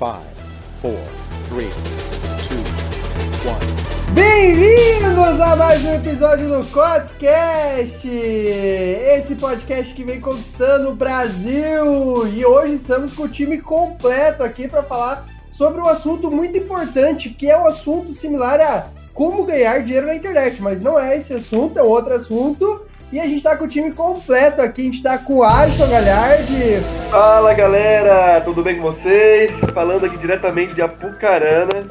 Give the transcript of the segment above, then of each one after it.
Five, four, three, two, one. Bem-vindos a mais um episódio do Cotscast! Esse podcast que vem conquistando o Brasil! E hoje estamos com o time completo aqui para falar sobre um assunto muito importante, que é um assunto similar a como ganhar dinheiro na internet, mas não é esse assunto, é um outro assunto. E a gente está com o time completo aqui, a gente está com o Alisson Galhardi. Fala galera, tudo bem com vocês? Falando aqui diretamente de Apucarana.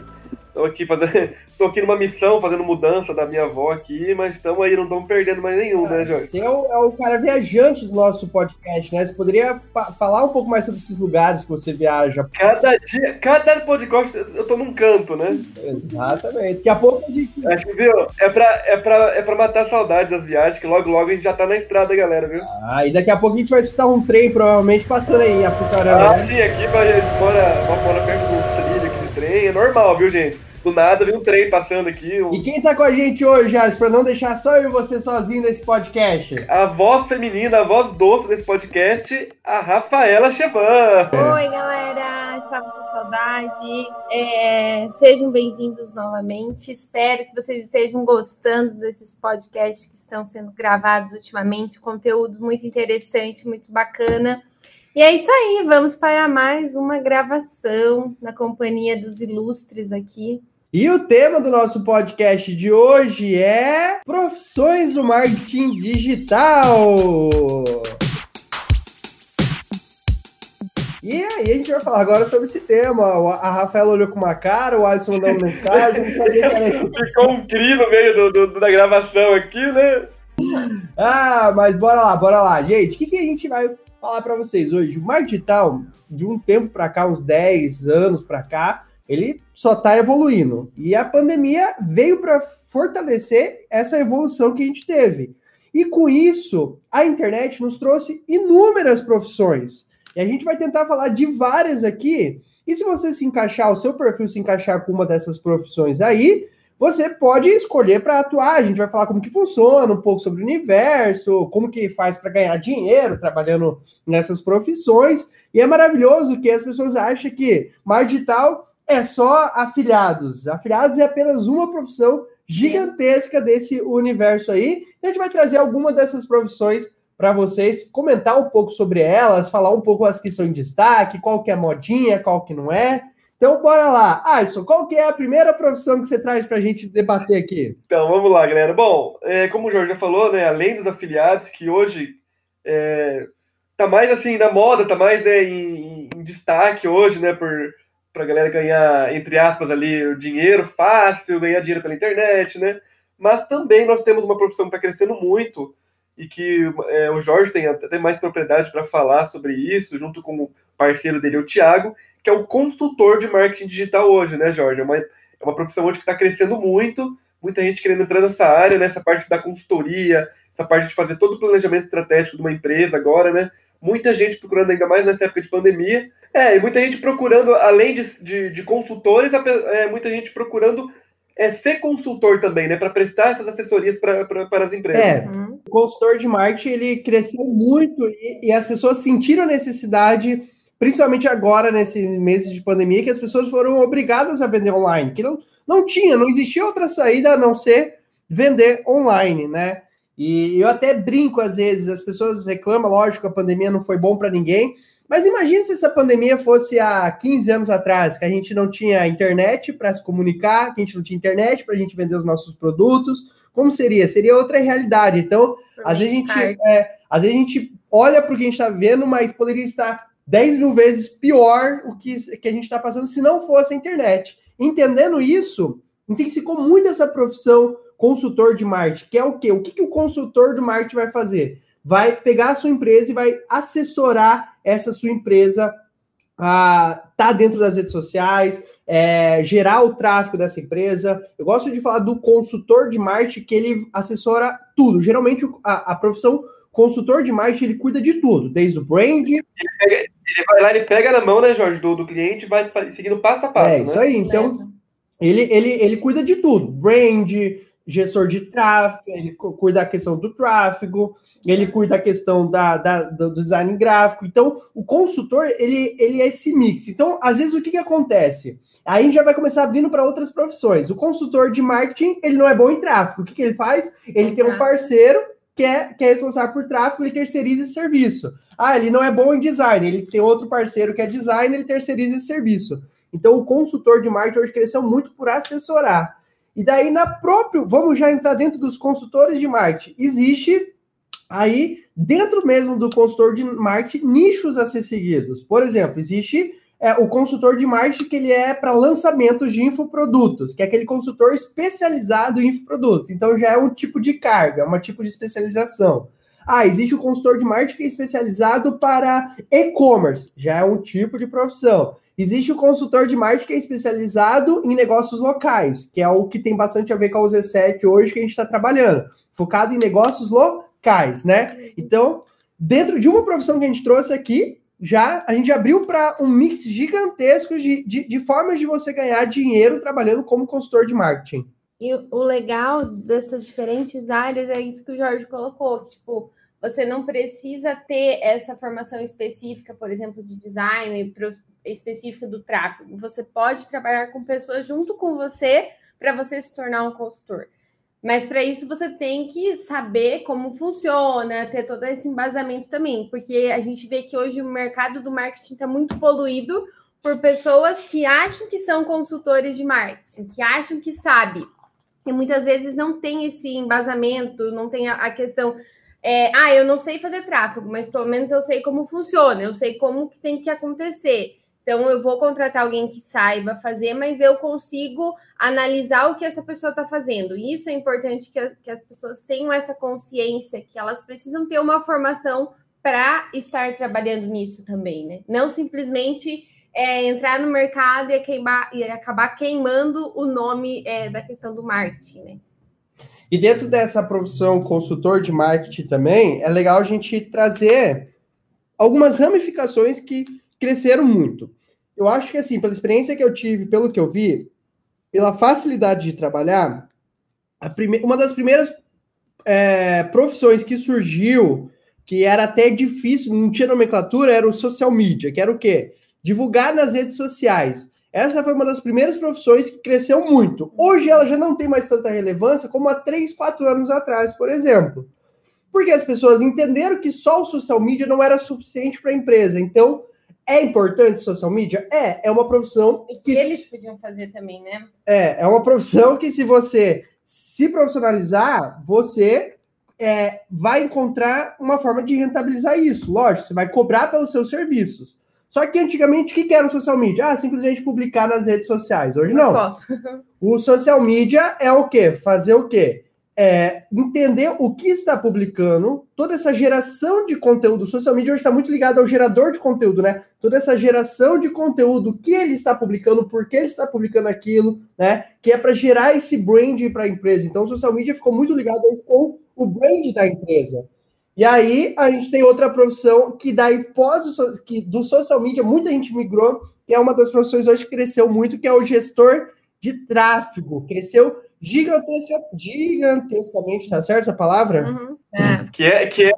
Estou aqui fazendo. Tô aqui numa missão, fazendo mudança da minha avó aqui, mas estamos aí, não estamos perdendo mais nenhum, né, Jorge? Você é o, é o, cara viajante do nosso podcast, né? Você poderia falar um pouco mais sobre esses lugares que você viaja. Cada dia, cada podcast eu tô num canto, né? Exatamente. Daqui a pouco a gente. Acho que, viu? É pra, é, pra, é pra matar a saudade das viagens, que logo logo a gente já tá na estrada, galera, viu? Ah, e daqui a pouco a gente vai escutar um trem, provavelmente, passando aí em Apucarana. Ah, né? sim, aqui pra gente mora, mora perto do trilho aqui de trem, é normal, viu, gente? Do nada, vem um trem passando aqui. Um... E quem tá com a gente hoje, Alisson, pra não deixar só eu e você sozinho nesse podcast? A voz feminina, a voz doce desse podcast, a Rafaela Chevan. Oi, galera, estava com saudade. É, sejam bem-vindos novamente. Espero que vocês estejam gostando desses podcasts que estão sendo gravados ultimamente. Conteúdo muito interessante, muito bacana. E é isso aí, vamos para mais uma gravação na companhia dos ilustres aqui. E o tema do nosso podcast de hoje é profissões do marketing digital. E aí a gente vai falar agora sobre esse tema. A Rafaela olhou com uma cara, o Alisson mandou uma mensagem, não sabia que era isso. Ficou um cri no meio do, do, da gravação aqui, né? Ah, mas bora lá, bora lá. Gente, o que, que a gente vai falar para vocês hoje. O marketing digital, de um tempo para cá, uns 10 anos para cá, ele só está evoluindo. E a pandemia veio para fortalecer essa evolução que a gente teve. E com isso, a internet nos trouxe inúmeras profissões. E a gente vai tentar falar de várias aqui. E se você se encaixar, o seu perfil se encaixar com uma dessas profissões aí, você pode escolher para atuar. A gente vai falar como que funciona, um pouco sobre o universo, como que faz para ganhar dinheiro trabalhando nessas profissões. E é maravilhoso que as pessoas acham que marketing digital é só afiliados. Afiliados é apenas uma profissão gigantesca desse universo aí. A gente vai trazer alguma dessas profissões para vocês, comentar um pouco sobre elas, falar um pouco as que são em destaque, qual que é a modinha, qual que não é. Então, bora lá. Alisson, qual que é a primeira profissão que você traz para a gente debater aqui? Então, vamos lá, galera. Bom, é, como o Jorge já falou, né, além dos afiliados, que hoje é, tá mais assim na moda, tá mais né, em, em destaque hoje, né, por para a galera ganhar, entre aspas, ali, o dinheiro fácil, ganhar dinheiro pela internet, né? Mas também nós temos uma profissão que está crescendo muito e que é, o Jorge tem até mais propriedade para falar sobre isso, junto com o parceiro dele, o Thiago, que é o consultor de marketing digital hoje, né, Jorge? É uma, é uma profissão hoje que está crescendo muito, muita gente querendo entrar nessa área, nessa parte da consultoria, essa parte de fazer todo o planejamento estratégico de uma empresa agora, né? Muita gente procurando, ainda mais nessa época de pandemia. É, e muita gente procurando, além de, de, de consultores, é, muita gente procurando é ser consultor também, né? Para prestar essas assessorias pra, pra, para as empresas. É, o consultor de marketing ele cresceu muito e, e as pessoas sentiram a necessidade principalmente agora, nesse mês de pandemia, que as pessoas foram obrigadas a vender online, que não, não tinha, não existia outra saída a não ser vender online, né? E eu até brinco às vezes, as pessoas reclamam, lógico, a pandemia não foi bom para ninguém, mas imagine se essa pandemia fosse há 15 anos atrás, que a gente não tinha internet para se comunicar, que a gente não tinha internet para a gente vender os nossos produtos, como seria? Seria outra realidade. Então, às vezes, a gente, é, às vezes a gente olha para o que a gente está vendo, mas poderia estar 10 mil vezes pior o que, que a gente está passando se não fosse a internet. Entendendo isso, intensificou muito essa profissão consultor de marketing, que é o quê? O que, que o consultor do marketing vai fazer? Vai pegar a sua empresa e vai assessorar essa sua empresa a tá dentro das redes sociais, é, gerar o tráfego dessa empresa. Eu gosto de falar do consultor de marketing, que ele assessora tudo. Geralmente a, a profissão consultor de marketing ele cuida de tudo, desde o brand. Ele, pega, ele vai lá, ele pega na mão, né, Jorge, do, do cliente vai seguindo passo a passo. É isso né? aí. Então, ele, ele, ele cuida de tudo: brand, gestor de tráfego, ele cuida da questão do tráfego, ele cuida da questão da, da, do design gráfico. Então, o consultor, ele, ele é esse mix. Então, às vezes, o que, que acontece? Aí já vai começar abrindo para outras profissões. O consultor de marketing, ele não é bom em tráfego. O que, que ele faz? Ele tem um parceiro que é, que é responsável por tráfego, ele terceiriza esse serviço. Ah, ele não é bom em design, ele tem outro parceiro que é design, ele terceiriza esse serviço. Então, o consultor de marketing hoje cresceu muito por assessorar. E daí, na próprio, vamos já entrar dentro dos consultores de marketing. Existe aí, dentro mesmo do consultor de marketing, nichos a ser seguidos. Por exemplo, existe é, o consultor de marketing que ele é para lançamentos de infoprodutos, que é aquele consultor especializado em infoprodutos. Então, já é um tipo de carga, um tipo de especialização. Ah, existe o consultor de marketing especializado para e-commerce, já é um tipo de profissão. Existe o consultor de marketing especializado em negócios locais, que é o que tem bastante a ver com a UZ7 hoje que a gente está trabalhando, focado em negócios locais, né? Então, dentro de uma profissão que a gente trouxe aqui, já a gente abriu para um mix gigantesco de, de, de, formas de você ganhar dinheiro trabalhando como consultor de marketing. E o legal dessas diferentes áreas é isso que o Jorge colocou, que, tipo, você não precisa ter essa formação específica, por exemplo, de design específica do tráfego. Você pode trabalhar com pessoas junto com você para você se tornar um consultor. Mas para isso você tem que saber como funciona, ter todo esse embasamento também, porque a gente vê que hoje o mercado do marketing está muito poluído por pessoas que acham que são consultores de marketing, que acham que sabe, e muitas vezes não tem esse embasamento, não tem a, questão é, ah, eu não sei fazer tráfego, mas pelo menos eu sei como funciona, eu sei como que tem que acontecer. Então, eu vou contratar alguém que saiba fazer, mas eu consigo analisar o que essa pessoa está fazendo. E isso é importante que, que as pessoas tenham essa consciência, que elas precisam ter uma formação para estar trabalhando nisso também, né? Não simplesmente é, entrar no mercado e, queimar, e acabar queimando o nome é, da questão do marketing, né? E dentro dessa profissão consultor de marketing também, é legal a gente trazer algumas ramificações que cresceram muito. Eu acho que, assim, pela experiência que eu tive, pelo que eu vi, pela facilidade de trabalhar, prime... uma das primeiras é, profissões que surgiu, que era até difícil, não tinha nomenclatura, era o social media, que era o quê? Divulgar nas redes sociais. Essa foi uma das primeiras profissões que cresceu muito. Hoje ela já não tem mais tanta relevância como há 3, 4 anos atrás, por exemplo. Porque as pessoas entenderam que só o social media não era suficiente para a empresa. Então, é importante social media? É, é uma profissão que, que eles podiam fazer também, né? É, é uma profissão que se você se profissionalizar, você é, vai encontrar uma forma de rentabilizar isso. Lógico, você vai cobrar pelos seus serviços. Só que antigamente, o que era o social media? Ah, simplesmente publicar nas redes sociais. Hoje não. O social media é o quê? Fazer o quê? É entender o que está publicando, toda essa geração de conteúdo. O social media hoje está muito ligado ao gerador de conteúdo, né? Toda essa geração de conteúdo, que ele está publicando, por que ele está publicando aquilo, né? Que é para gerar esse brand para a empresa. Então, o social media ficou muito ligado com o brand da empresa. E aí a gente tem outra profissão que daí pós que do social media muita gente migrou, que é uma das profissões hoje que cresceu muito, que é o gestor de tráfego. Cresceu gigantesca, gigantescamente, tá certo essa palavra? Uhum. É. Que, é, que é,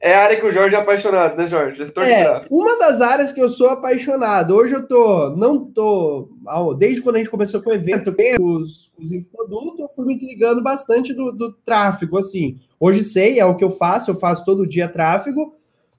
é a área que o Jorge é apaixonado, né, Jorge? É. Uma das áreas que eu sou apaixonado. Hoje eu tô, não tô, desde quando a gente começou com o evento, os, os produtos, eu fui me desligando bastante do, do tráfego, assim. Hoje sei, é o que eu faço, eu faço todo dia tráfego,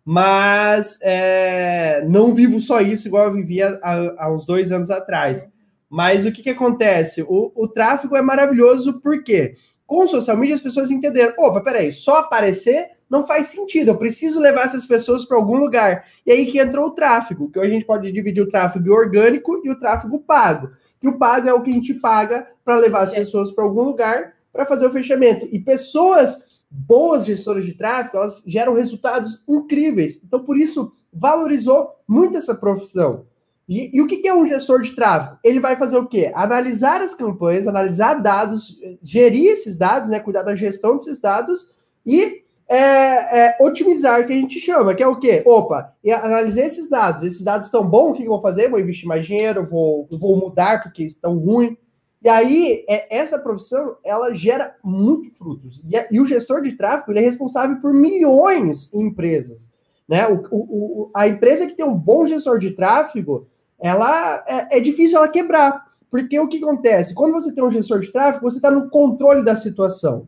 mas é, não vivo só isso igual eu vivia há, há uns dois anos atrás. Mas o que, que acontece? O, o tráfego é maravilhoso porque com o social media as pessoas entenderam: opa, peraí, só aparecer não faz sentido, eu preciso levar essas pessoas para algum lugar. E aí que entrou o tráfego, que hoje a gente pode dividir o tráfego orgânico e o tráfego pago. E o pago é o que a gente paga para levar as pessoas para algum lugar para fazer o fechamento. E pessoas boas gestoras de tráfego, elas geram resultados incríveis. Então, por isso, valorizou muito essa profissão. E, e, o que é um gestor de tráfego? Ele vai fazer o quê? Analisar as campanhas, analisar dados, gerir esses dados, né? Cuidar da gestão desses dados e é, é, otimizar, que a gente chama, que é o quê? Opa, analisei esses dados, esses dados estão bons, o que eu vou fazer? Vou investir mais dinheiro, vou, vou mudar porque estão ruins. E aí, é, essa profissão, ela gera muito frutos. E, e, o gestor de tráfego, ele é responsável por milhões em empresas. Né? O, o, a empresa que tem um bom gestor de tráfego, ela é, é difícil ela quebrar. Porque o que acontece? Quando você tem um gestor de tráfego, você está no controle da situação.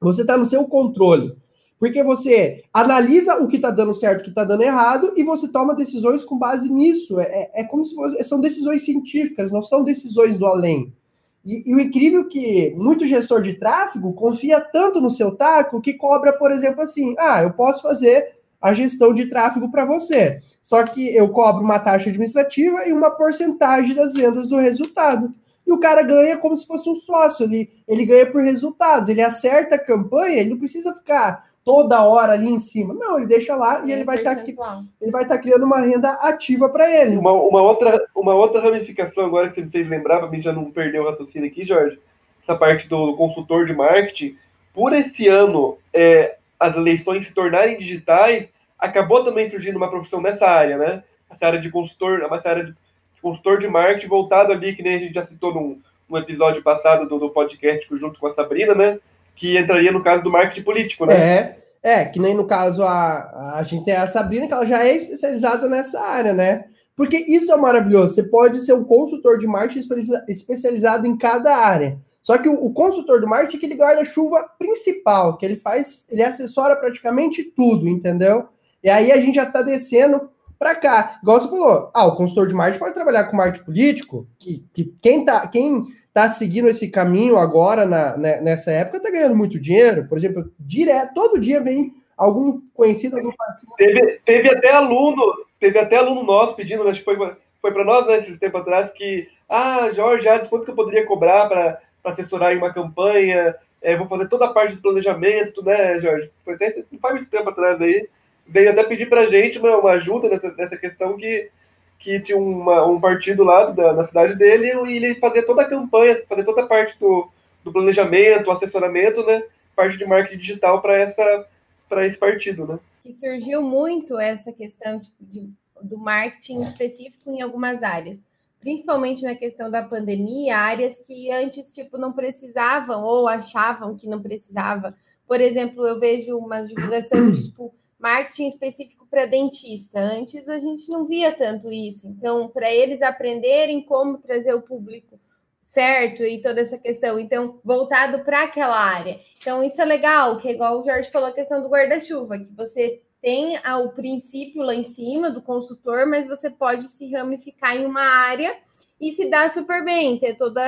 Você está no seu controle. Porque você analisa o que está dando certo, o que está dando errado, e você toma decisões com base nisso. É, é, é como se fosse, são decisões científicas, não são decisões do além. E, e, o incrível é que muito gestor de tráfego confia tanto no seu taco que cobra, por exemplo, assim: ah, eu posso fazer a gestão de tráfego para você. Só que eu cobro uma taxa administrativa e uma porcentagem das vendas do resultado. E o cara ganha como se fosse um sócio, ele, ele ganha por resultados, ele acerta a campanha, ele não precisa ficar toda hora ali em cima. Não, ele deixa lá e, e ele vai estar tá, ele vai estar tá criando uma renda ativa para ele. Uma, uma, outra, uma outra ramificação agora que você me fez lembrar, para mim já não perder o raciocínio aqui, Jorge, essa parte do consultor de marketing, por esse ano é, as eleições se tornarem digitais, acabou também surgindo uma profissão nessa área, né? Essa área de consultor, essa área de, de consultor de marketing voltado ali, que nem a gente já citou num, num episódio passado do, do podcast junto com a Sabrina, né? que entraria no caso do marketing político, né? É, é que nem no caso a, a gente tem a Sabrina, que ela já é especializada nessa área, né? Porque isso é maravilhoso. Você pode ser um consultor de marketing especializado em cada área. Só que o, o consultor do marketing é aquele guarda-chuva principal, que ele faz, ele assessora praticamente tudo, entendeu? E aí a gente já está descendo para cá. Igual você falou, ah, o consultor de marketing pode trabalhar com marketing político, que, que quem tá, quem está seguindo esse caminho agora, na, né, nessa época, está ganhando muito dinheiro. Por exemplo, direto, todo dia vem algum conhecido, algum parceiro. Teve, teve até aluno, teve até aluno nosso pedindo, acho que foi, foi para nós, né, esses tempo atrás, que, ah, Jorge, quanto que eu poderia cobrar para assessorar em uma campanha? É, vou fazer toda a parte do planejamento, né, Jorge? Foi até não faz muito tempo atrás aí. Veio até pedir para a gente uma, uma ajuda nessa, nessa questão que que tinha uma, um partido lá da, na cidade dele e ele fazia toda a campanha, fazia toda a parte do, do planejamento, assessoramento, né? Parte de marketing digital para essa para esse partido, né? Que surgiu muito essa questão tipo, de, do marketing específico em algumas áreas, principalmente na questão da pandemia, áreas que antes tipo não precisavam ou achavam que não precisava. Por exemplo, eu vejo uma divulgação de tipo marketing específico para dentista. Antes a gente não via tanto isso. Então, para eles aprenderem como trazer o público certo e toda essa questão, então voltado para aquela área. Então, isso é legal, que é igual o Jorge falou a questão do guarda-chuva, que você tem o princípio lá em cima do consultor, mas você pode se ramificar em uma área e se dar super bem, ter toda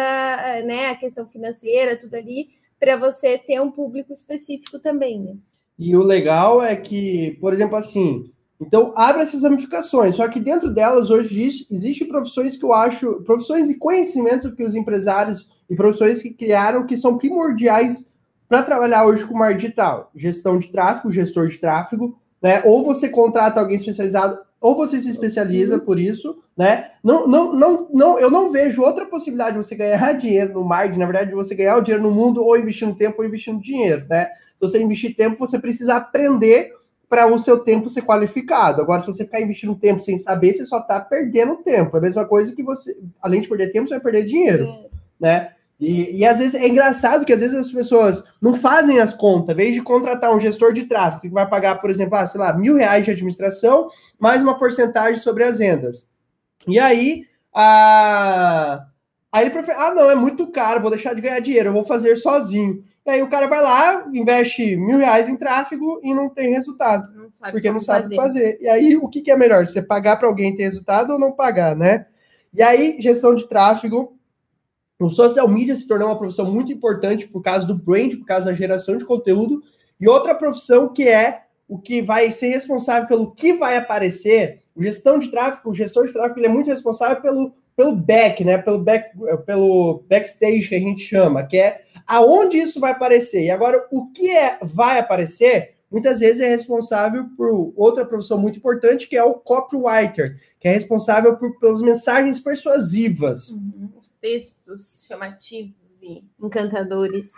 né, a questão financeira, tudo ali, para você ter um público específico também, né? E o legal é que, por exemplo, assim, então abre essas ramificações, só que dentro delas hoje existe, existe profissões que eu acho, profissões e conhecimento que os empresários e profissões que criaram que são primordiais para trabalhar hoje com mar digital. Gestão de tráfego, gestor de tráfego, né? Ou você contrata alguém especializado, ou você se especializa uhum. por isso, né? Não, não, não, não, eu não vejo outra possibilidade de você ganhar dinheiro no marketing, na verdade, de você ganhar o dinheiro no mundo ou investindo tempo ou investindo dinheiro, né? Se você investir tempo, você precisa aprender para o seu tempo ser qualificado. Agora, se você ficar investindo tempo sem saber, você só está perdendo tempo. É a mesma coisa que você, além de perder tempo, você vai perder dinheiro, né? E, e às vezes é engraçado que às vezes as pessoas não fazem as contas, em vez de contratar um gestor de tráfego que vai pagar, por exemplo, ah, sei lá, mil reais de administração, mais uma porcentagem sobre as rendas. E aí, a... aí ele prefere, ah, não, é muito caro, vou deixar de ganhar dinheiro, eu vou fazer sozinho. E aí o cara vai lá, investe mil reais em tráfego e não tem resultado. Não porque não sabe fazer. fazer. E aí o que, que é melhor? Você pagar para alguém ter resultado ou não pagar, né? E aí, gestão de tráfego. O social media se tornou uma profissão muito importante por causa do brand, por causa da geração de conteúdo. E outra profissão que é o que vai ser responsável pelo que vai aparecer. O gestão de tráfego, o gestor de tráfego, ele é muito responsável pelo, pelo back, né? Pelo, back, pelo backstage que a gente chama, que é aonde isso vai aparecer. E agora, o que é, vai aparecer, muitas vezes é responsável por outra profissão muito importante, que é o copywriter, que é responsável por, pelas mensagens persuasivas. Uhum. Os textos chamativos e encantadores.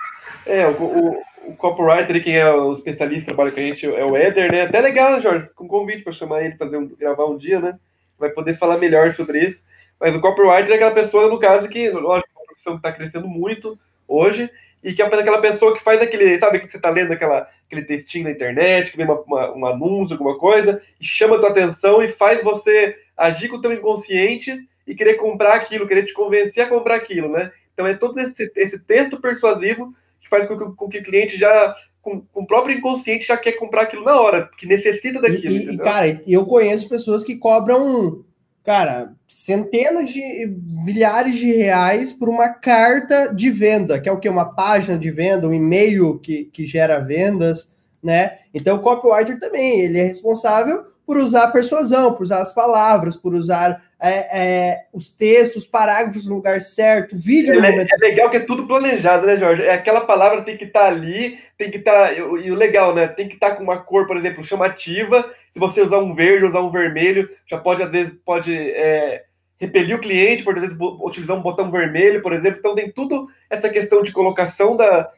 É, o, o, o copywriter, quem é o especialista que trabalha com a gente, é o Éder, né? Até legal, Jorge, com convite para chamar ele, fazer um, gravar um dia, né? Vai poder falar melhor sobre isso. Mas o copywriter é aquela pessoa, no caso, que, lógico, profissão que está crescendo muito hoje, e que é aquela pessoa que faz aquele, sabe, que você está lendo aquela, aquele textinho na internet, que vem uma, uma, um anúncio, alguma coisa, e chama a tua atenção e faz você agir com o teu inconsciente e querer comprar aquilo, querer te convencer a comprar aquilo, né? Então é todo esse, esse texto persuasivo que faz com que, com que o cliente já com, com, o próprio inconsciente já quer comprar aquilo na hora, que necessita daquilo. E, e cara, eu conheço pessoas que cobram, cara, centenas de milhares de reais por uma carta de venda, que é o que? Uma página de venda, um e-mail que, que gera vendas, né? Então o copywriter também, ele é responsável por usar a persuasão, por usar as palavras, por usar é, é, os textos, os parágrafos no lugar certo, vídeo no é, momento. É legal que é tudo planejado, né, Jorge? É aquela palavra tem que estar tá ali, tem que estar. Tá, e o legal, né? Tem que estar tá com uma cor, por exemplo, chamativa. Se você usar um verde, usar um vermelho, já pode, às vezes, pode é, repelir o cliente, por exemplo, utilizar um botão vermelho, por exemplo. Então tem tudo essa questão de colocação da.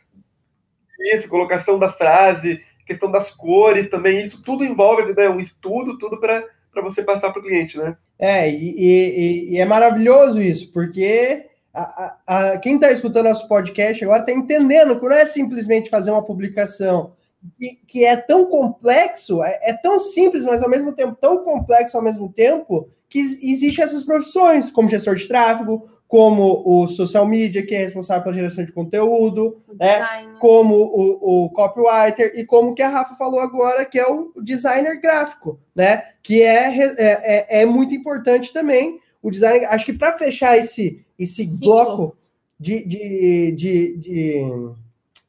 Isso, colocação da frase, questão das cores também, isso tudo envolve né, um estudo, tudo para você passar para o cliente, né? É, e, e, e, é maravilhoso isso, porque a, a, a quem está escutando nosso podcast agora está entendendo que não é simplesmente fazer uma publicação, que, que é tão complexo, é, é, tão simples, mas ao mesmo tempo tão complexo ao mesmo tempo, que existem essas profissões, como gestor de tráfego, como o social media, que é responsável pela geração de conteúdo, né? como o, o, copywriter, e como que a Rafa falou agora, que é o designer gráfico, né? Que é, é, é, é muito importante também. O design, acho que para fechar esse, esse bloco de, de, de, de,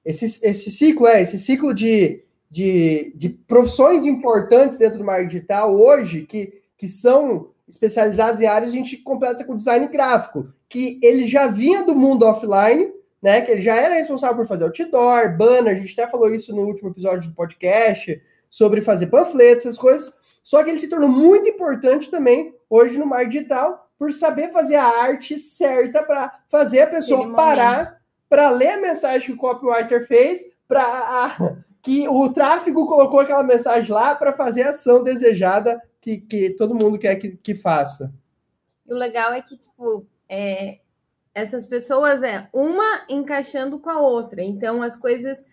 esse, esse ciclo, é, esse ciclo de, de, de profissões importantes dentro do marketing digital hoje, que, que são especializados em áreas, a gente completa com design gráfico, que ele já vinha do mundo offline, né? Que ele já era responsável por fazer outdoor, banner, a gente até falou isso no último episódio do podcast, sobre fazer panfletos, essas coisas. Só que ele se tornou muito importante também hoje no mar digital, por saber fazer a arte certa para fazer a pessoa parar para ler a mensagem que o copywriter fez, para que o tráfego colocou aquela mensagem lá para fazer a ação desejada que, que todo mundo quer que, que faça. E o legal é que, tipo, é, essas pessoas é uma encaixando com a outra. Então, as coisas,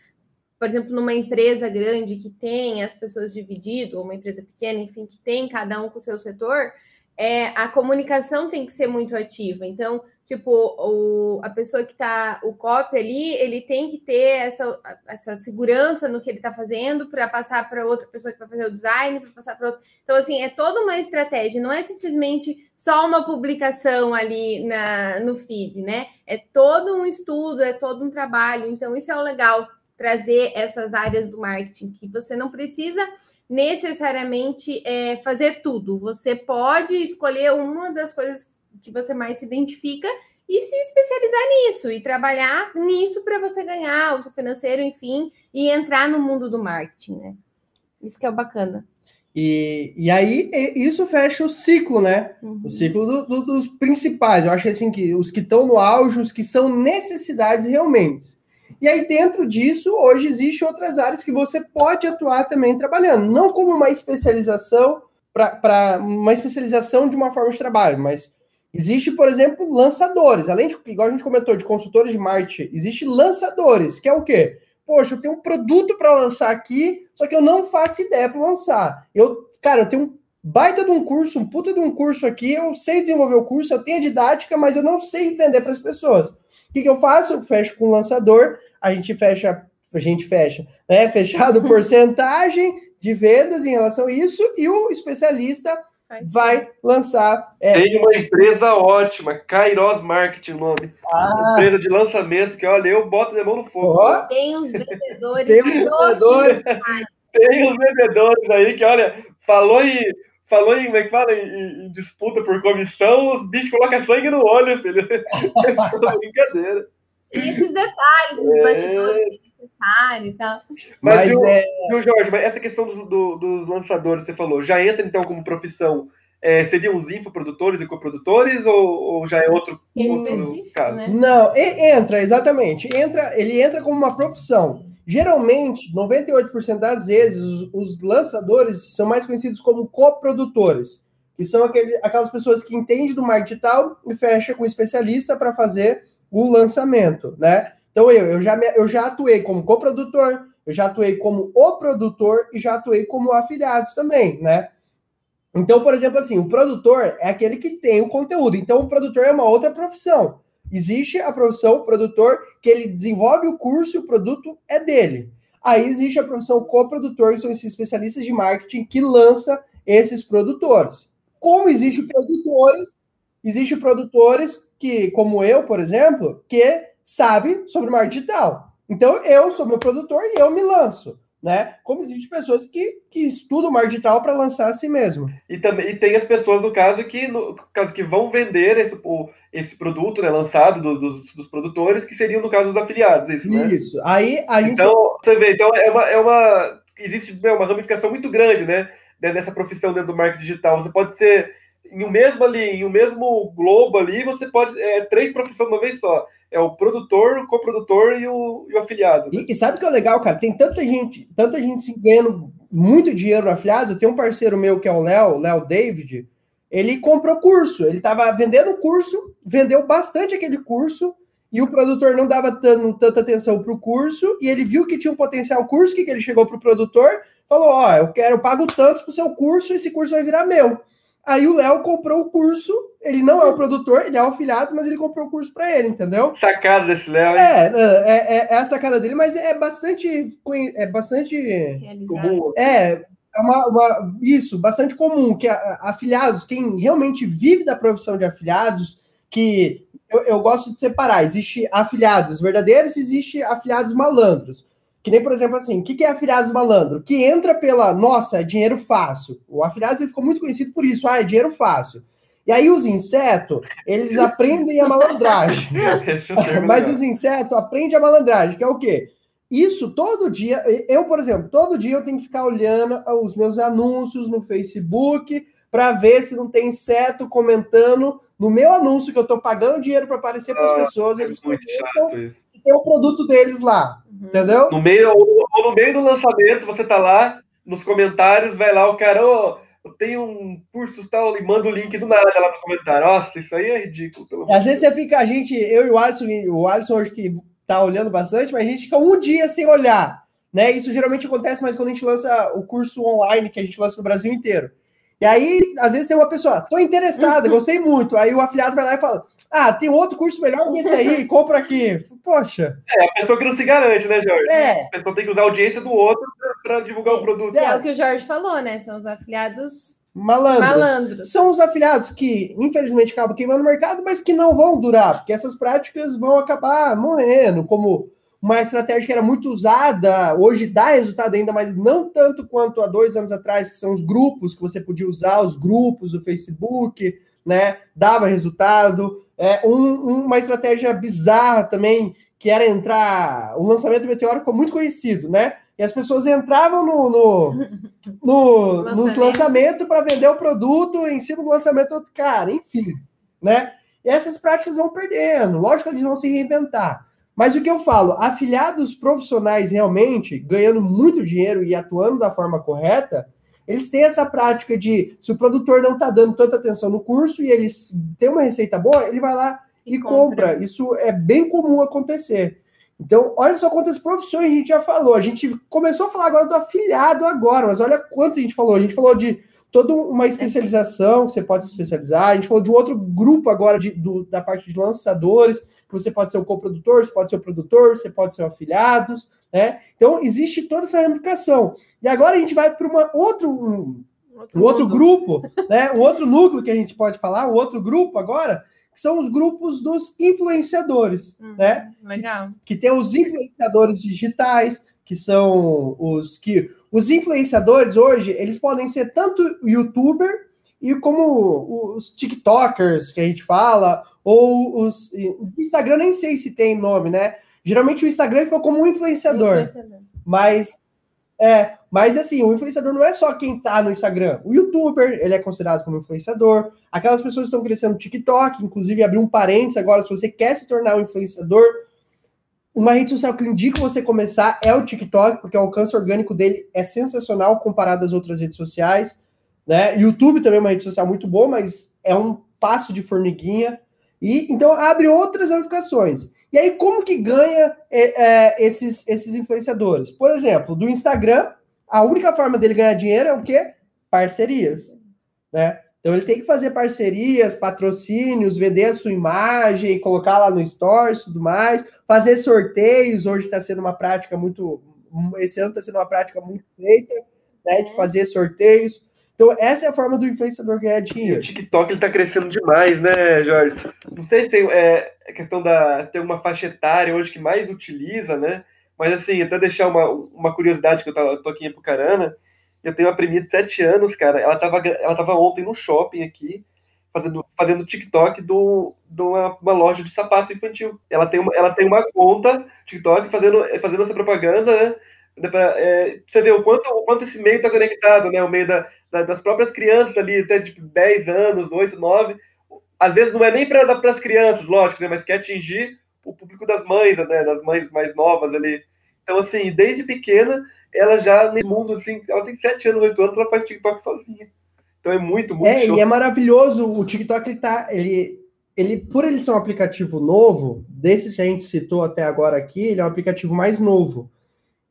por exemplo, numa empresa grande que tem as pessoas divididas, ou uma empresa pequena, enfim, que tem cada um com o seu setor, é, a comunicação tem que ser muito ativa. Então, tipo, o, a pessoa que está, o copy ali, ele tem que ter essa, essa segurança no que ele está fazendo para passar para outra pessoa que vai fazer o design, para passar para outra. Então, assim, é toda uma estratégia, não é simplesmente só uma publicação ali na, no feed, né? É todo um estudo, é todo um trabalho. Então, isso é o legal, trazer essas áreas do marketing, que você não precisa necessariamente é, fazer tudo. Você pode escolher uma das coisas que você mais se identifica e se especializar nisso e trabalhar nisso para você ganhar o seu financeiro, enfim, e entrar no mundo do marketing, né? Isso que é o bacana. E, e aí isso fecha o ciclo, né? Uhum. O ciclo do, do, dos principais. Eu acho assim que os que estão no auge, os que são necessidades realmente. E aí, dentro disso, hoje existem outras áreas que você pode atuar também trabalhando. Não como uma especialização para uma especialização de uma forma de trabalho, mas Existe, por exemplo, lançadores. Além de, igual a gente comentou, de consultores de marketing, existe lançadores, que é o quê? Poxa, eu tenho um produto para lançar aqui, só que eu não faço ideia para lançar. Eu, cara, eu tenho um baita de um curso, um puta de um curso aqui, eu sei desenvolver o curso, eu tenho a didática, mas eu não sei vender para as pessoas. O que, que eu faço? Eu fecho com o lançador, a gente fecha, a gente fecha, né? Fechado porcentagem de vendas em relação a isso, e o especialista vai lançar. É... Tem uma empresa ótima, Kairos Marketing, nome. Ah. Empresa de lançamento que, olha, eu boto minha mão no fogo. Oh. Tem uns vendedores. Tem uns vendedores. Tem uns vendedores aí que, olha, falou em. Falou em, como é que fala, em, em disputa por comissão, os bichos colocam sangue no olho, filho. é brincadeira. E esses detalhes, os é... bastidores necessário e tal. Mas, mas o, é... o Jorge, mas essa questão do, do, dos lançadores, você falou, já entra então como profissão? É, seriam os infoprodutores e coprodutores ou, ou já é outro, outro caso? Né? Não, entra, exatamente. Entra, ele entra como uma profissão. Geralmente, 98% das vezes, os, os, lançadores são mais conhecidos como coprodutores, que são aquele, aquelas pessoas que entendem do marketing digital e fecha com um especialista para fazer o lançamento, né? Então eu, eu, já, eu já atuei como coprodutor, eu já atuei como o produtor e já atuei como afiliados também, né? Então, por exemplo, assim, o produtor é aquele que tem o conteúdo. Então, o produtor é uma outra profissão. Existe a profissão produtor que ele desenvolve o curso e o produto é dele. Aí existe a profissão coprodutor, que são esses especialistas de marketing que lança esses produtores. Como existe produtores, existe produtores que, como eu, por exemplo, que sabe sobre marketing digital. Então eu sou meu produtor e eu me lanço né? Como existe pessoas que, que estudam marketing digital para lançar a si mesmo. E também e tem as pessoas no caso que no caso que vão vender esse, o, esse produto, né, lançado do, dos, dos, produtores, que seriam no caso os afiliados, isso, né? Isso. Aí a gente... Então, você vê, então é uma, é uma existe né, uma ramificação muito grande, né, nessa profissão dentro do marketing digital. Você pode ser em um mesmo ali, em um mesmo globo ali, você pode é três profissões de uma vez só é o produtor, o coprodutor e o, e o afiliado. Né? E, e, sabe o que é legal, cara? Tem tanta gente, tanta gente ganhando muito dinheiro no afiliados. Eu tenho um parceiro meu que é o Léo, Léo David. Ele comprou curso, ele estava vendendo o curso, vendeu bastante aquele curso, e o produtor não dava tanta, tanta atenção para o curso, e ele viu que tinha um potencial curso, que, que ele chegou para o produtor, falou: Ó, oh, eu quero, eu pago tantos para o seu curso, esse curso vai virar meu. Aí o Léo comprou o curso. Ele não é o produtor, ele é o afiliado, mas ele comprou o curso para ele, entendeu? Sacada desse Léo. É, é, é, é, a sacada dele, mas é bastante. É bastante. Comum. É, é uma, uma, isso, bastante comum, que afiliados, quem realmente vive da profissão de afiliados, que eu, eu gosto de separar, existe afiliados verdadeiros, existe afiliados malandros. Que nem, por exemplo, assim, o que, é afiliados malandro? Que entra pela, nossa, é dinheiro fácil. O afiliados ficou muito conhecido por isso, ah, é dinheiro fácil. E aí os insetos, eles aprendem a malandragem. Mas os insetos aprendem a malandragem, que é o quê? Isso todo dia, eu, por exemplo, todo dia eu tenho que ficar olhando os meus anúncios no Facebook para ver se não tem inseto comentando no meu anúncio que eu estou pagando dinheiro para aparecer para as pessoas, é eles comentam tem o produto deles lá. Entendeu? No meio, ou, no meio do lançamento, você tá lá, nos comentários, vai lá o cara, oh, eu tenho um curso tal, e manda o link do nada lá pro comentário. Nossa, isso aí é ridículo. Pelo Às vezes você fica, a gente, eu e o Alisson, o Alisson hoje que tá olhando bastante, mas a gente fica um dia sem olhar. Né? Isso geralmente acontece mais quando a gente lança o curso online que a gente lança no Brasil inteiro. E aí, às vezes tem uma pessoa, tô interessada, gostei muito. Aí o afiliado vai lá e fala: Ah, tem outro curso melhor que esse aí, compra aqui. Poxa. É, a pessoa que não se garante, né, Jorge? É. A pessoa tem que usar a audiência do outro para divulgar o produto. É. é o que o Jorge falou, né? São os afiliados Malandros. Malandros. São os afiliados que, infelizmente, acabam queimando o mercado, mas que não vão durar, porque essas práticas vão acabar morrendo, como uma estratégia que era muito usada, hoje dá resultado ainda, mas não tanto quanto há dois anos atrás, que são os grupos que você podia usar, os grupos do Facebook, né? Dava resultado. É, um, uma estratégia bizarra também, que era entrar. O lançamento Meteoro ficou muito conhecido, né? E as pessoas entravam no, no, no lançamento. nos lançamentos para vender o produto em cima do lançamento do cara, enfim, né? E essas práticas vão perdendo. Lógico que eles vão se reinventar. Mas o que eu falo, afiliados profissionais realmente, ganhando muito dinheiro e atuando da forma correta, eles têm essa prática de, se o produtor não está dando tanta atenção no curso e eles têm uma receita boa, ele vai lá e, e compra. compra. Isso é bem comum acontecer. Então, olha só quantas profissões a gente já falou. A gente começou a falar agora do afiliado agora, mas olha quanto a gente falou. A gente falou de toda uma especialização que você pode se especializar. A gente falou de um outro grupo agora de, do, da parte de lançadores você pode ser o coprodutor, você pode ser o produtor, você pode ser o afiliados, né? Então, existe toda essa ramificação. E agora a gente vai para uma outro, um, outro, um outro grupo, né? Um outro núcleo que a gente pode falar, um outro grupo agora, que são os grupos dos influenciadores, uhum, né? Legal. Que, que tem os influenciadores digitais, que são os que os influenciadores hoje, eles podem ser tanto youtuber e como os TikTokers que a gente fala, ou os. O Instagram nem sei se tem nome, né? Geralmente o Instagram ficou como um influenciador. influenciador. Mas. É, mas assim, o influenciador não é só quem tá no Instagram. O youtuber, ele é considerado como influenciador. Aquelas pessoas que estão crescendo no TikTok, inclusive abrir um parênteses agora, se você quer se tornar um influenciador, uma rede social que eu indico você começar é o TikTok, porque o alcance orgânico dele é sensacional comparado às outras redes sociais. Né? YouTube também é uma rede social muito boa, mas é um passo de formiguinha. E então abre outras ramificações. E aí, como que ganha é, é, esses, esses influenciadores? Por exemplo, do Instagram, a única forma dele ganhar dinheiro é o quê? Parcerias. Né? Então ele tem que fazer parcerias, patrocínios, vender a sua imagem, colocar lá no Stories e tudo mais, fazer sorteios. Hoje está sendo uma prática muito. Esse ano está sendo uma prática muito feita, né? De fazer sorteios. Então, essa é a forma do influenciador ganhar dinheiro. E o TikTok ele tá crescendo demais, né, Jorge? Não sei se tem é, a questão da. Tem uma faixa etária hoje que mais utiliza, né? Mas assim, até deixar uma, uma curiosidade que eu, tava, tô aqui em Apucarana. Eu tenho uma priminha de 7 anos, cara. Ela tava, ela tava ontem no shopping aqui, fazendo, fazendo TikTok de do, do uma, uma, loja de sapato infantil. Ela tem uma, ela tem uma conta TikTok fazendo, fazendo essa propaganda, né? É, você vê o quanto, o quanto esse meio está conectado, né? O meio da, da, das próprias crianças ali, até tipo 10 anos, 8, 9. Às vezes não é nem para as crianças, lógico, né? Mas quer atingir o público das mães, né? Das mães mais novas ali. Então, assim, desde pequena, ela já, nesse mundo, assim, ela tem 7 anos, 8 anos, ela faz TikTok sozinha. Então é muito, muito É, show. e é maravilhoso. O TikTok, ele tá. Ele, ele, por ele ser um aplicativo novo, desses que a gente citou até agora aqui, ele é um aplicativo mais novo.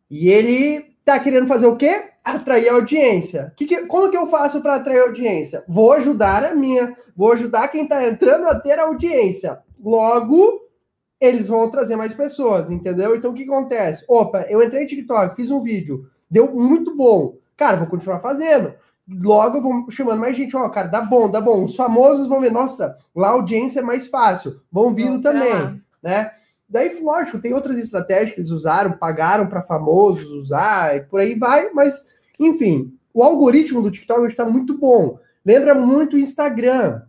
E ele tá querendo fazer o quê? Atrair audiência. Que que, como que eu faço para atrair audiência? Vou ajudar a minha, vou ajudar quem está entrando a ter audiência. Logo, eles vão trazer mais pessoas, entendeu? Então o que acontece? Opa, eu entrei no TikTok, fiz um vídeo, deu muito bom. Cara, vou continuar fazendo. Logo eu vou chamando mais gente, ó, cara, dá bom, dá bom. Os famosos vão ver, nossa, lá a audiência é mais fácil, vão vindo também, né? Daí, lógico, tem outras estratégias que eles usaram, pagaram para famosos usar, e por aí vai, mas, enfim, o algoritmo do TikTok está muito bom. Lembra muito o Instagram.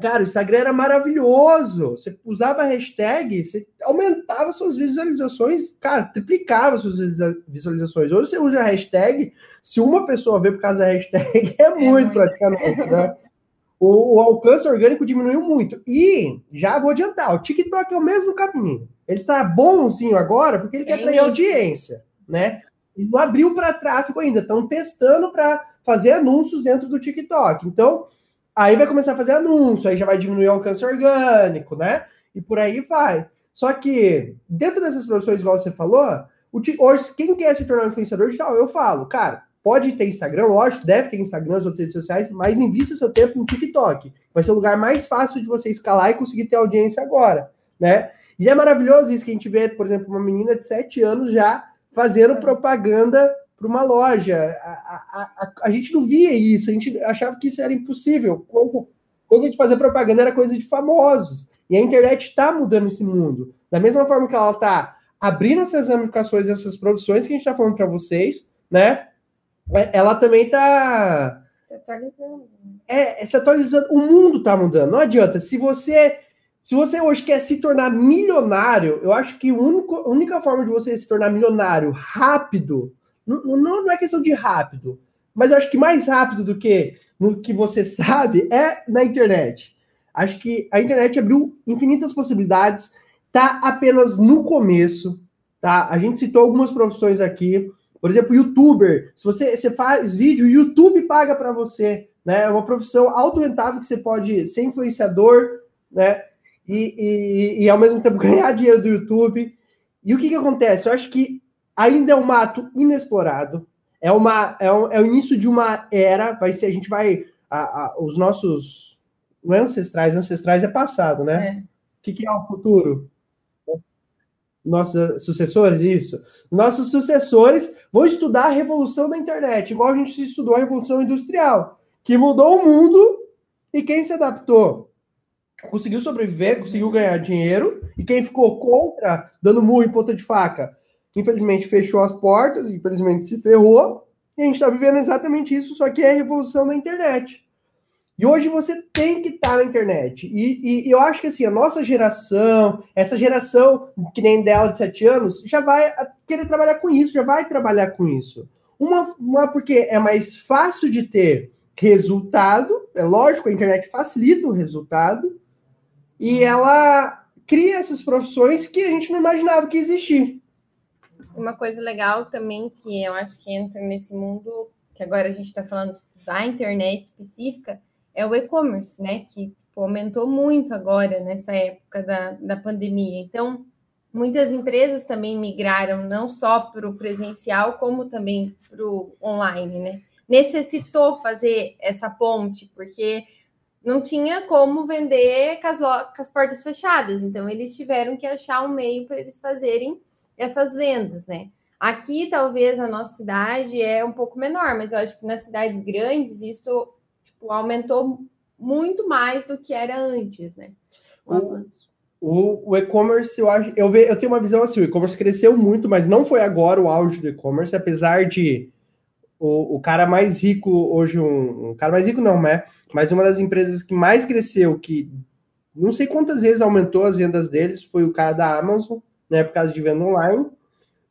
Cara, o Instagram era maravilhoso. Você usava a hashtag, você aumentava suas visualizações, cara, triplicava suas visualizações. Hoje você usa a hashtag, se uma pessoa vê por causa da hashtag, é, é muito, muito praticamente, né? o, o, alcance orgânico diminuiu muito. E já vou adiantar, o TikTok é o mesmo caminho. Ele tá bonzinho agora porque ele quer atrair audiência, né? E não abriu para tráfego ainda, estão testando para fazer anúncios dentro do TikTok. Então, aí vai começar a fazer anúncio, aí já vai diminuir o alcance orgânico, né? E por aí vai. Só que, dentro dessas profissões, igual você falou, o, hoje, quem quer se tornar influenciador digital, eu falo, cara, Pode ter Instagram, lógico, deve ter Instagram, as outras redes sociais, mas invista seu tempo no TikTok. Vai ser o lugar mais fácil de você escalar e conseguir ter audiência agora, né? E é maravilhoso isso que a gente vê, por exemplo, uma menina de 7 anos já fazendo propaganda para uma loja. A, a, a, a, gente não via isso, a gente achava que isso era impossível. Coisa, coisa de fazer propaganda era coisa de famosos. E a internet está mudando esse mundo. Da mesma forma que ela está abrindo essas ramificações, essas produções que a gente está falando para vocês, né? É, ela também está se atualizando. É, é, se atualizando. O mundo está mudando. Não adianta. Se você se você hoje quer se tornar milionário, eu acho que único, a única forma de você se tornar milionário rápido, não, não, não é questão de rápido, mas eu acho que mais rápido do que no que você sabe é na internet. Acho que a internet abriu infinitas possibilidades, tá apenas no começo, tá? A gente citou algumas profissões aqui. Por exemplo, youtuber. Se você, você faz vídeo, o YouTube paga para você. Né? É uma profissão auto-rentável que você pode ser influenciador, né? E, e, e, ao mesmo tempo ganhar dinheiro do YouTube. E o que, que acontece? Eu acho que ainda é um mato inexplorado. É, uma, é, um, é o início de uma era. Vai ser, a gente vai. A, a, os nossos. Não é ancestrais, ancestrais é passado, né? É. O que, que é o futuro? Nossos sucessores, isso. Nossos sucessores vão estudar a revolução da internet, igual a gente estudou a revolução industrial, que mudou o mundo e quem se adaptou conseguiu sobreviver, conseguiu ganhar dinheiro, e quem ficou contra, dando murro em ponta de faca, infelizmente fechou as portas, infelizmente se ferrou, e a gente está vivendo exatamente isso, só que é a revolução da internet. E hoje você tem que estar tá na internet. E, e, eu acho que assim, a nossa geração, essa geração que nem dela de 7 anos, já vai querer trabalhar com isso, já vai trabalhar com isso. Uma, uma porque é mais fácil de ter resultado, é lógico, a internet facilita o resultado, e ela cria essas profissões que a gente não imaginava que existir. Uma coisa legal também que eu acho que entra nesse mundo, que agora a gente está falando da internet específica, é o e-commerce, né? Que Tipo, aumentou muito agora nessa época da, da pandemia. Então, muitas empresas também migraram não só para o presencial, como também para o online, né? Necessitou fazer essa ponte, porque não tinha como vender com as, com as portas fechadas, então eles tiveram que achar um meio para eles fazerem essas vendas, né? Aqui, talvez, a nossa cidade é um pouco menor, mas eu acho que nas cidades grandes isso aumentou muito mais do que era antes, né? O, o, o e-commerce, eu acho, eu, ve, eu tenho uma visão assim, o e-commerce cresceu muito, mas não foi agora o auge do e-commerce, apesar de o, o cara mais rico hoje, um, um cara mais rico não, né? Mas uma das empresas que mais cresceu, que não sei quantas vezes aumentou as vendas deles, foi o cara da Amazon, né, por causa de venda online.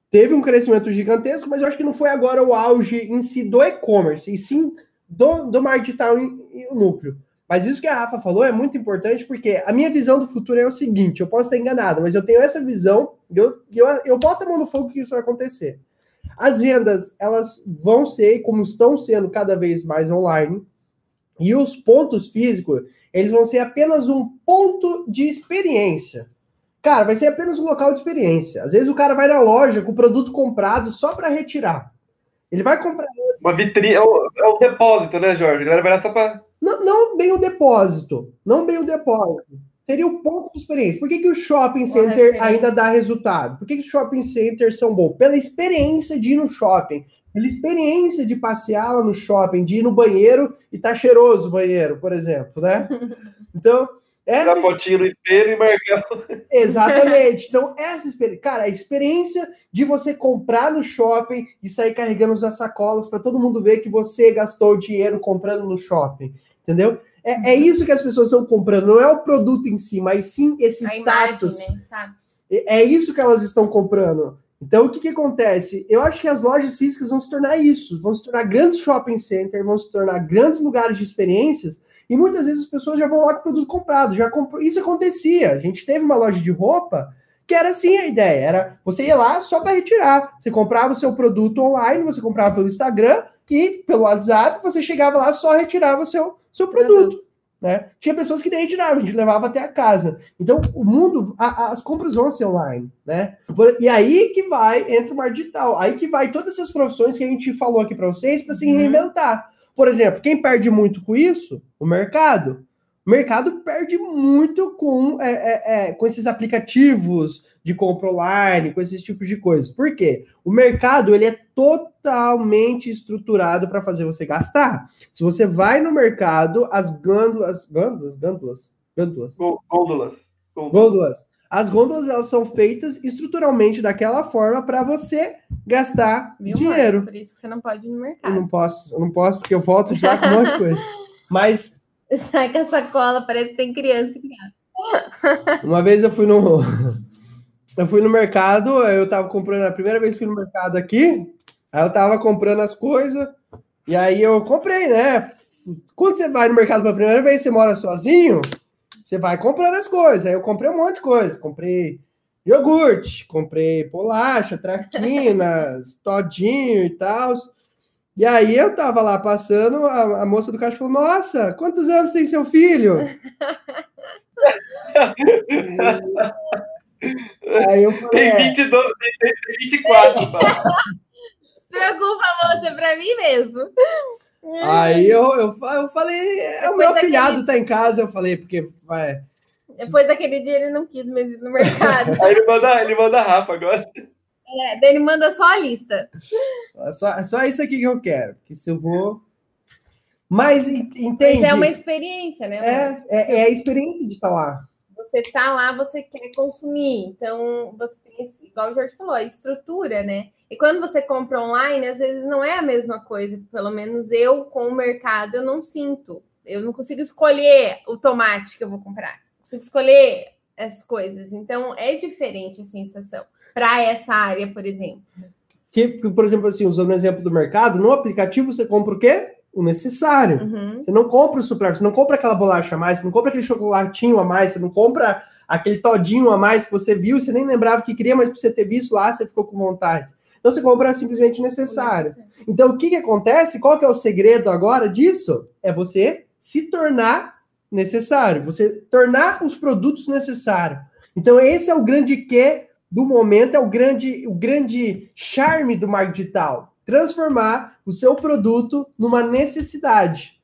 Teve um crescimento gigantesco, mas eu acho que não foi agora o auge em si do e-commerce, e sim do, do marketing digital e o núcleo. Mas isso que a Rafa falou é muito importante, porque a minha visão do futuro é o seguinte: eu posso estar enganado, mas eu tenho essa visão, e eu, eu, eu boto a mão no fogo que isso vai acontecer. As vendas, elas vão ser, como estão sendo cada vez mais online, e os pontos físicos, eles vão ser apenas um ponto de experiência. Cara, vai ser apenas um local de experiência. Às vezes o cara vai na loja com o produto comprado só para retirar. Ele vai comprar. Uma vitrine, é o, é o depósito, né, Jorge? A galera vai lá só para. Não, não bem o depósito. Não bem o depósito seria o ponto de experiência. Por que, que o shopping center ainda dá resultado? Por que, que os shopping centers são bons? Pela experiência de ir no shopping, pela experiência de passear lá no shopping, de ir no banheiro e tá cheiroso o banheiro, por exemplo, né? Então, essa. Dar fotinho no espelho e marcar. Exatamente. Então, essa experiência, cara, a experiência de você comprar no shopping e sair carregando as sacolas para todo mundo ver que você gastou dinheiro comprando no shopping, entendeu? É, é isso que as pessoas estão comprando, não é o produto em si, mas sim esse A status. Imagem, né? status. É, é isso que elas estão comprando. Então, o que, que acontece? Eu acho que as lojas físicas vão se tornar isso, vão se tornar grandes shopping centers, vão se tornar grandes lugares de experiências, e muitas vezes as pessoas já vão lá com o produto comprado. Já comprou. Isso acontecia. A gente teve uma loja de roupa que era assim a ideia: era você ia lá só para retirar. Você comprava o seu produto online, você comprava pelo Instagram e pelo WhatsApp, você chegava lá só retirava o seu seu produto. Uhum. Né? Tinha pessoas que nem tiravam, a gente levava até a casa. Então, o mundo, a, as compras vão ser online, né? E aí que vai, entra o mar digital, aí que vai todas essas profissões que a gente falou aqui para vocês para se uhum. Por exemplo, quem perde muito com isso? O mercado. O mercado perde muito com, é, é, é, com esses aplicativos de compra online, com esses tipos de coisas. Por quê? O mercado ele é totalmente estruturado para fazer você gastar. Se você vai no mercado, as gândulas, gândulas, gândulas, gândulas, gôndolas, gôndolas, as gôndolas elas são feitas estruturalmente daquela forma para você gastar Meu dinheiro. Mãe, por isso que você não pode ir no mercado. Eu não posso, eu não posso porque eu volto lá com um monte de coisa. Mas sai com a sacola, parece que tem criança em casa. Uma vez eu fui no eu fui no mercado, eu tava comprando, a primeira vez que fui no mercado aqui, aí eu tava comprando as coisas, e aí eu comprei, né? Quando você vai no mercado pela primeira vez, você mora sozinho, você vai comprando as coisas. Aí eu comprei um monte de coisa. Comprei iogurte, comprei bolacha, traquinas, todinho e tal. E aí eu tava lá passando, a, a moça do caixa falou: Nossa, quantos anos tem seu filho? Aí eu falei, tem 22, é. tem, tem 24, tá? Se preocupa, moça, pra mim mesmo. Aí eu, eu, eu falei, é, o meu afilhado daquele... tá em casa, eu falei, porque vai. Depois daquele dia ele não quis mais ir no mercado. Aí ele manda, ele manda a Rafa agora. É, daí ele manda só a lista. É só, é só isso aqui que eu quero, porque se eu vou. Mas entende. Mas é uma experiência, né? É, é, é, a experiência de estar tá lá você tá lá, você quer consumir. Então, você tem, igual o Jorge falou, a estrutura, né? E quando você compra online, às vezes não é a mesma coisa. Pelo menos eu, com o mercado, eu não sinto. Eu não consigo escolher o tomate que eu vou comprar. Consigo escolher as coisas. Então, é diferente a sensação para essa área, por exemplo. Que, por exemplo, assim, usando o exemplo do mercado, no aplicativo você compra o quê? O necessário. Uhum. Você não compra o suplemento, você não compra aquela bolacha a mais, você não compra aquele chocolatinho a mais, você não compra aquele todinho a mais que você viu, você nem lembrava que queria, mas por você ter visto lá, você ficou com vontade. Então você compra simplesmente o necessário. Então o que, que acontece? Qual que é o segredo agora disso? É você se tornar necessário, você tornar os produtos necessários. Então, esse é o grande que do momento, é o grande, o grande charme do marketing digital. Transformar o seu produto numa necessidade.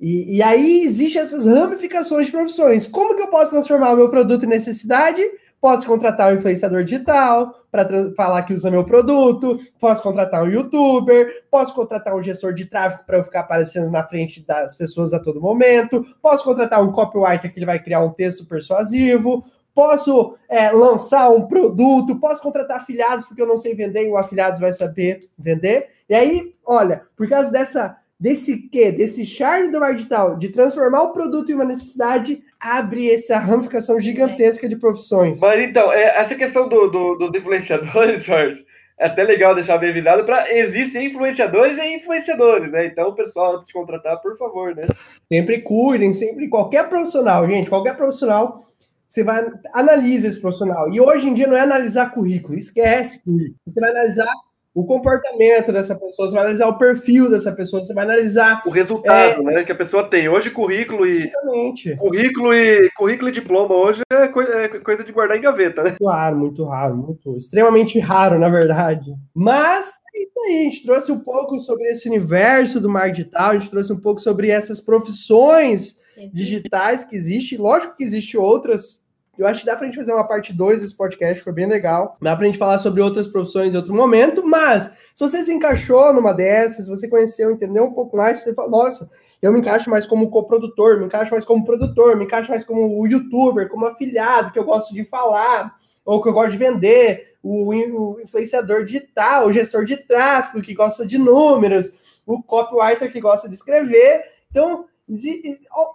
E, e aí existem essas ramificações de profissões. Como que eu posso transformar o meu produto em necessidade? Posso contratar um influenciador digital para falar que usa meu produto, posso contratar um youtuber, posso contratar um gestor de tráfego para eu ficar aparecendo na frente das pessoas a todo momento, posso contratar um copywriter que ele vai criar um texto persuasivo, posso é, lançar um produto, posso contratar afiliados porque eu não sei vender e o afiliados vai saber vender. E aí, olha, por causa dessa desse quê? Desse charme do marketing de transformar o produto em uma necessidade, abre essa ramificação gigantesca de profissões. Mas então, é, essa questão do, do, dos influenciadores, Jorge, é até legal deixar bem avisado para existem influenciadores e influenciadores, né? Então, pessoal, antes de contratar, por favor, né? Sempre cuidem, sempre qualquer profissional, gente, qualquer profissional, você vai analisa esse profissional. E hoje em dia não é analisar currículo, esquece currículo. Você vai analisar o comportamento dessa pessoa, você vai analisar o perfil dessa pessoa, você vai analisar o resultado, é... né, que a pessoa tem. Hoje currículo e Exatamente. currículo e currículo e diploma hoje é coisa, é coisa de guardar em gaveta, né? Claro, muito raro, muito extremamente raro, na verdade. Mas é isso aí, a gente trouxe um pouco sobre esse universo do marketing digital, a gente trouxe um pouco sobre essas profissões digitais que existem. Lógico que existem outras eu acho que dá pra gente fazer uma parte 2 desse podcast, foi bem legal. Dá pra gente falar sobre outras profissões em outro momento, mas se você se encaixou numa dessas, você conheceu, entendeu um pouco mais, você fala, nossa, eu me encaixo mais como coprodutor, me encaixo mais como produtor, me encaixo mais como youtuber, como afiliado, que eu gosto de falar, ou que eu gosto de vender, o, o influenciador digital, o gestor de tráfego, que gosta de números, o copywriter que gosta de escrever. Então,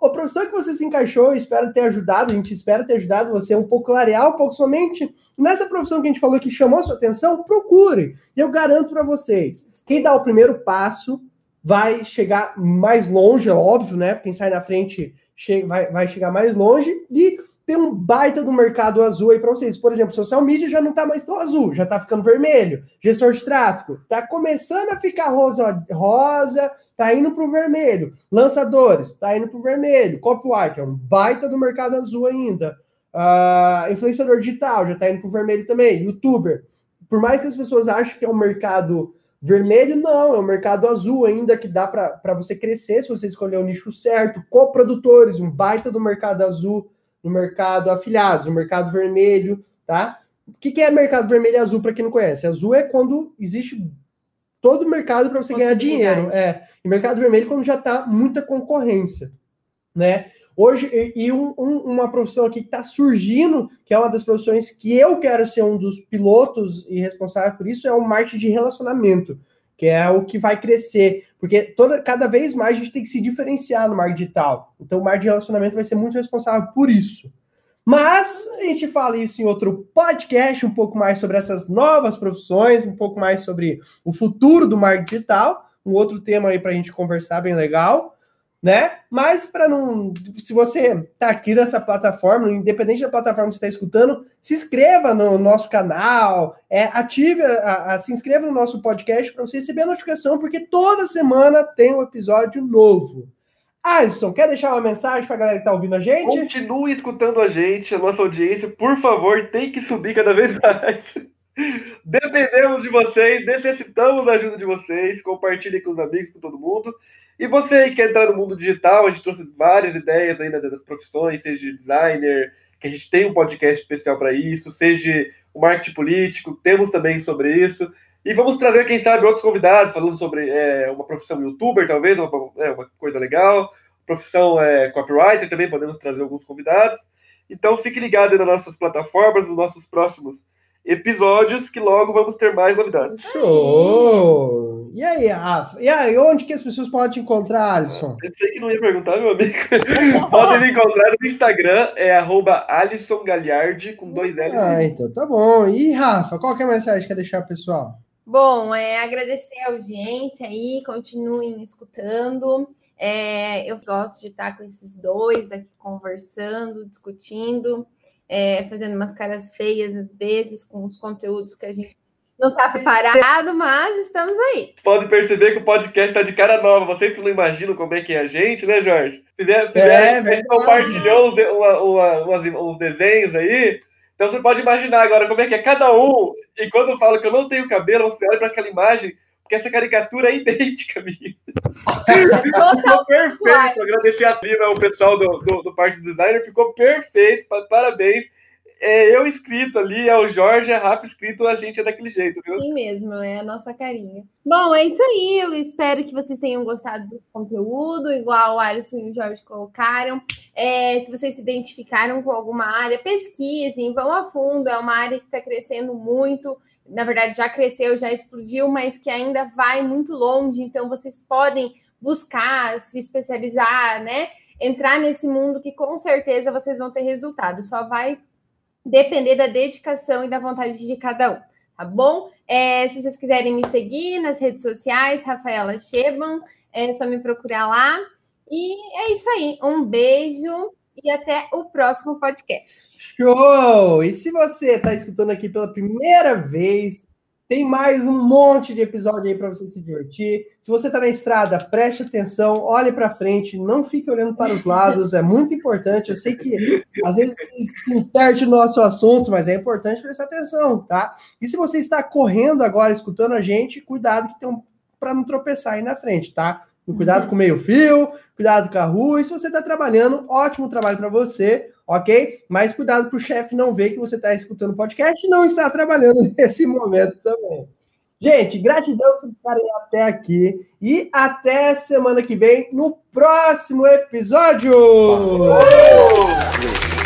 a profissão que você se encaixou, espero ter ajudado, a gente espera ter ajudado você um pouco clarear um pouco somente nessa profissão que a gente falou que chamou sua atenção, procure. Eu garanto para vocês, quem dá o primeiro passo vai chegar mais longe, é óbvio, né? Quem sai na frente vai, vai chegar mais longe e tem um baita do mercado azul aí para vocês. Por exemplo, social media já não está mais tão azul, já está ficando vermelho. Gestor de tráfego está começando a ficar rosa, rosa, tá indo para o vermelho. Lançadores, está indo para o vermelho. Copyright, é um baita do mercado azul ainda. Uh, influenciador digital, já está indo para o vermelho também. Youtuber. Por mais que as pessoas achem que é um mercado vermelho, não, é um mercado azul ainda que dá para você crescer se você escolher o nicho certo. Coprodutores, um baita do mercado azul no mercado afiliados, no mercado vermelho, tá? O que, que é mercado vermelho e azul para quem não conhece? Azul é quando existe todo o mercado para você ganhar dinheiro. É. E mercado vermelho quando já está muita concorrência, né? Hoje, e um, um, uma profissão aqui que está surgindo, que é uma das profissões que eu quero ser um dos pilotos e responsável por isso, é o marketing de relacionamento que é o que vai crescer, porque toda, cada vez mais a gente tem que se diferenciar no marketing digital. Então, o marketing de relacionamento vai ser muito responsável por isso. Mas a gente fala isso em outro podcast, um pouco mais sobre essas novas profissões, um pouco mais sobre o futuro do marketing digital, um outro tema aí para a gente conversar bem legal né? Mas para não. Se você está aqui nessa plataforma, independente da plataforma que você está escutando, se inscreva no nosso canal, é, ative, a, a, se inscreva no nosso podcast para você receber a notificação, porque toda semana tem um episódio novo. Alisson, quer deixar uma mensagem para a galera que está ouvindo a gente? Continue escutando a gente, a nossa audiência, por favor, tem que subir cada vez mais. Dependemos de vocês, necessitamos da ajuda de vocês. Compartilhe com os amigos, com todo mundo. E você aí que quer entrar no mundo digital, a gente trouxe várias ideias ainda das profissões, seja de designer, que a gente tem um podcast especial para isso, seja o marketing político, temos também sobre isso. E vamos trazer, quem sabe, outros convidados falando sobre é, uma profissão youtuber, talvez, uma, é, uma coisa legal. Profissão é, copywriter também, podemos trazer alguns convidados. Então fique ligado nas nossas plataformas, nos nossos próximos episódios que logo vamos ter mais novidades. Show! E aí, Rafa? E aí, onde que as pessoas podem te encontrar, Alisson? Eu sei que não ia perguntar, meu amigo. podem me encontrar no Instagram, é arroba Alisson Galiardi, com dois L's. Ah, então tá bom. E, Rafa, qual que é a mensagem que quer deixar pessoal? Bom, é agradecer a audiência aí, continuem escutando. É, eu gosto de estar com esses dois aqui conversando, discutindo é, fazendo umas caras feias às vezes com os conteúdos que a gente não está preparado, mas estamos aí. Pode perceber que o podcast está de cara nova. Vocês que não imaginam como é que é a gente, né, Jorge? Fizeram, fizeram, é, compartilhou uns, uma, uma, uns desenhos aí. Então você pode imaginar agora como é que é cada um. E quando eu falo que eu não tenho cabelo, você olha para aquela imagem, porque essa caricatura é idêntica minha. ficou perfeito. Agradecer a Lina, o pessoal do, do, do Parque Designer, ficou perfeito. Parabéns é eu escrito ali, é o Jorge, é Rafa escrito, a gente é daquele jeito, viu? Sim mesmo, é a nossa carinha. Bom, é isso aí. Eu espero que vocês tenham gostado desse conteúdo, igual o Alisson e o Jorge colocaram. É, se vocês se identificaram com alguma área, pesquisem, vão a fundo. É uma área que está crescendo muito. Na verdade, já cresceu, já explodiu, mas que ainda vai muito longe. Então, vocês podem buscar, se especializar, né? Entrar nesse mundo que com certeza vocês vão ter resultado. Só vai depender da dedicação e da vontade de cada um, tá bom? É, se vocês quiserem me seguir nas redes sociais, Rafaela Cheban, é só me procurar lá. E é isso aí. Um beijo e até o próximo podcast. Show! E se você está escutando aqui pela primeira vez, tem mais um monte de episódio aí para você se divertir. Se você está na estrada, preste atenção, olhe para frente, não fique olhando para os lados, é muito importante. Eu sei que às vezes se interte no nosso assunto, mas é importante prestar atenção, tá? E se você está correndo agora, escutando a gente, cuidado que tem um para não tropeçar aí na frente, tá? Cuidado com o meio-fio, cuidado com a rua. E se você está trabalhando, ótimo trabalho para você ok? Mas cuidado para o chefe não ver que você está escutando o podcast e não está trabalhando nesse momento também. Gente, gratidão por vocês estarem até aqui e até semana que vem no próximo episódio! Valeu!